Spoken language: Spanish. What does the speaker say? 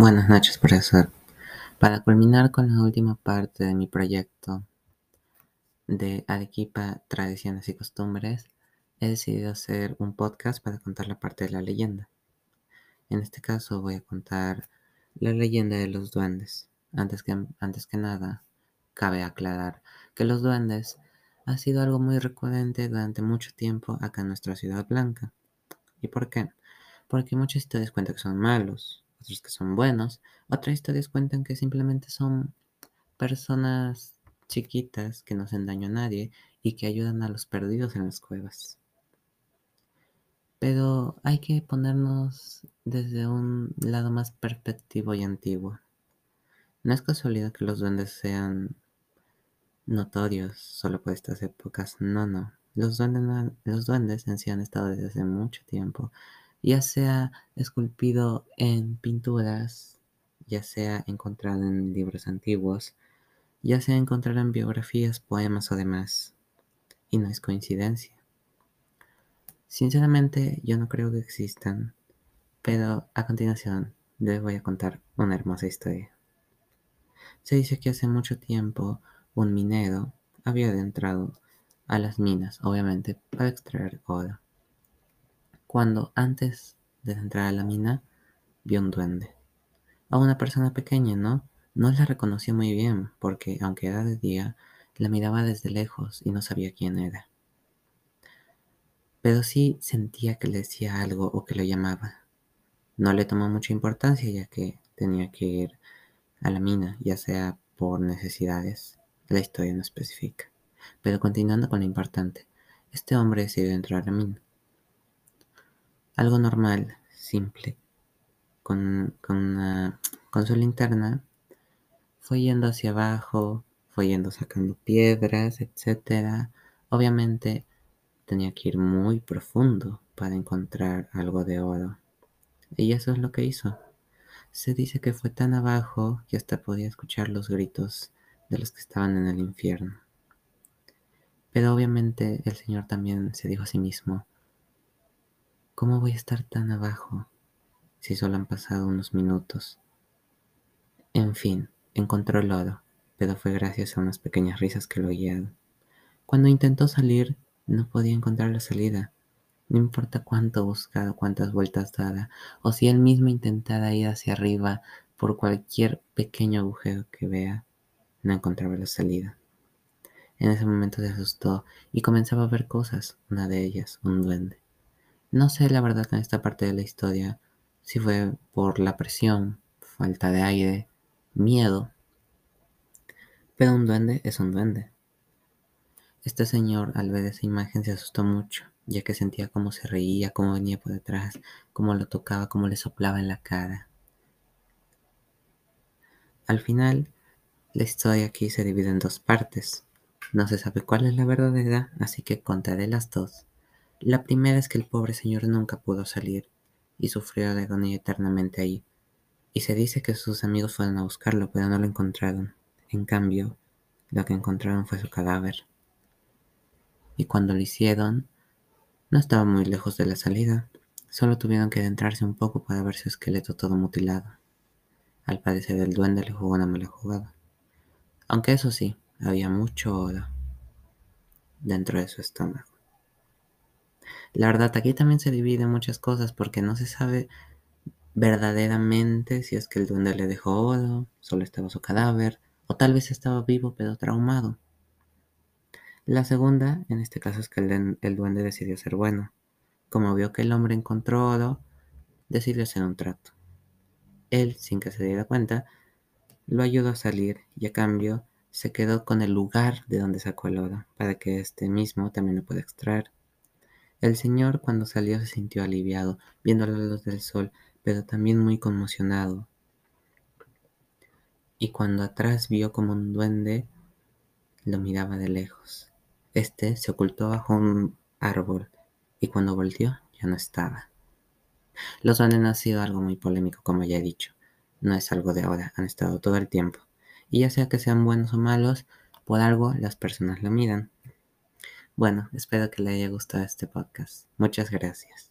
Buenas noches, profesor. Para culminar con la última parte de mi proyecto de Arequipa, Tradiciones y Costumbres, he decidido hacer un podcast para contar la parte de la leyenda. En este caso voy a contar la leyenda de los duendes. Antes que, antes que nada, cabe aclarar que los duendes ha sido algo muy recurrente durante mucho tiempo acá en nuestra ciudad blanca. ¿Y por qué? Porque muchas historias cuentan que son malos, otros que son buenos, otras historias cuentan que simplemente son personas chiquitas que no hacen daño a nadie y que ayudan a los perdidos en las cuevas. Pero hay que ponernos desde un lado más perspectivo y antiguo. No es casualidad que los duendes sean notorios solo por estas épocas. No, no. Los duendes, los duendes en sí han estado desde hace mucho tiempo ya sea esculpido en pinturas, ya sea encontrado en libros antiguos, ya sea encontrado en biografías, poemas o demás. Y no es coincidencia. Sinceramente, yo no creo que existan, pero a continuación les voy a contar una hermosa historia. Se dice que hace mucho tiempo un minero había adentrado a las minas, obviamente, para extraer oro cuando antes de entrar a la mina vio un duende. A una persona pequeña, ¿no? No la reconoció muy bien porque, aunque era de día, la miraba desde lejos y no sabía quién era. Pero sí sentía que le decía algo o que lo llamaba. No le tomó mucha importancia ya que tenía que ir a la mina, ya sea por necesidades. La historia no especifica. Pero continuando con lo importante, este hombre decidió entrar a la mina. Algo normal, simple, con, con, con su linterna, fue yendo hacia abajo, fue yendo sacando piedras, etc. Obviamente tenía que ir muy profundo para encontrar algo de oro. Y eso es lo que hizo. Se dice que fue tan abajo que hasta podía escuchar los gritos de los que estaban en el infierno. Pero obviamente el Señor también se dijo a sí mismo, ¿Cómo voy a estar tan abajo si solo han pasado unos minutos? En fin, encontró el oro, pero fue gracias a unas pequeñas risas que lo guiaron. Cuando intentó salir, no podía encontrar la salida. No importa cuánto buscara, cuántas vueltas dara, o si él mismo intentara ir hacia arriba por cualquier pequeño agujero que vea, no encontraba la salida. En ese momento se asustó y comenzaba a ver cosas, una de ellas, un duende. No sé la verdad en esta parte de la historia si fue por la presión, falta de aire, miedo. Pero un duende es un duende. Este señor al ver esa imagen se asustó mucho, ya que sentía cómo se reía, cómo venía por detrás, cómo lo tocaba, cómo le soplaba en la cara. Al final, la historia aquí se divide en dos partes. No se sabe cuál es la verdadera, así que contaré las dos. La primera es que el pobre señor nunca pudo salir y sufrió de agonía eternamente ahí. Y se dice que sus amigos fueron a buscarlo, pero no lo encontraron. En cambio, lo que encontraron fue su cadáver. Y cuando lo hicieron, no estaba muy lejos de la salida. Solo tuvieron que adentrarse un poco para ver su esqueleto todo mutilado. Al parecer el duende le jugó una mala jugada. Aunque eso sí, había mucho oro dentro de su estómago. La verdad, aquí también se divide muchas cosas porque no se sabe verdaderamente si es que el duende le dejó oro, solo estaba su cadáver, o tal vez estaba vivo pero traumado. La segunda, en este caso, es que el, el duende decidió ser bueno. Como vio que el hombre encontró oro, decidió hacer un trato. Él, sin que se diera cuenta, lo ayudó a salir y a cambio se quedó con el lugar de donde sacó el oro, para que este mismo también lo pueda extraer. El señor cuando salió se sintió aliviado, viendo la luz del sol, pero también muy conmocionado. Y cuando atrás vio como un duende lo miraba de lejos. Este se ocultó bajo un árbol y cuando volvió ya no estaba. Los duendes han sido algo muy polémico, como ya he dicho. No es algo de ahora, han estado todo el tiempo. Y ya sea que sean buenos o malos, por algo las personas lo miran. Bueno, espero que le haya gustado este podcast. Muchas gracias.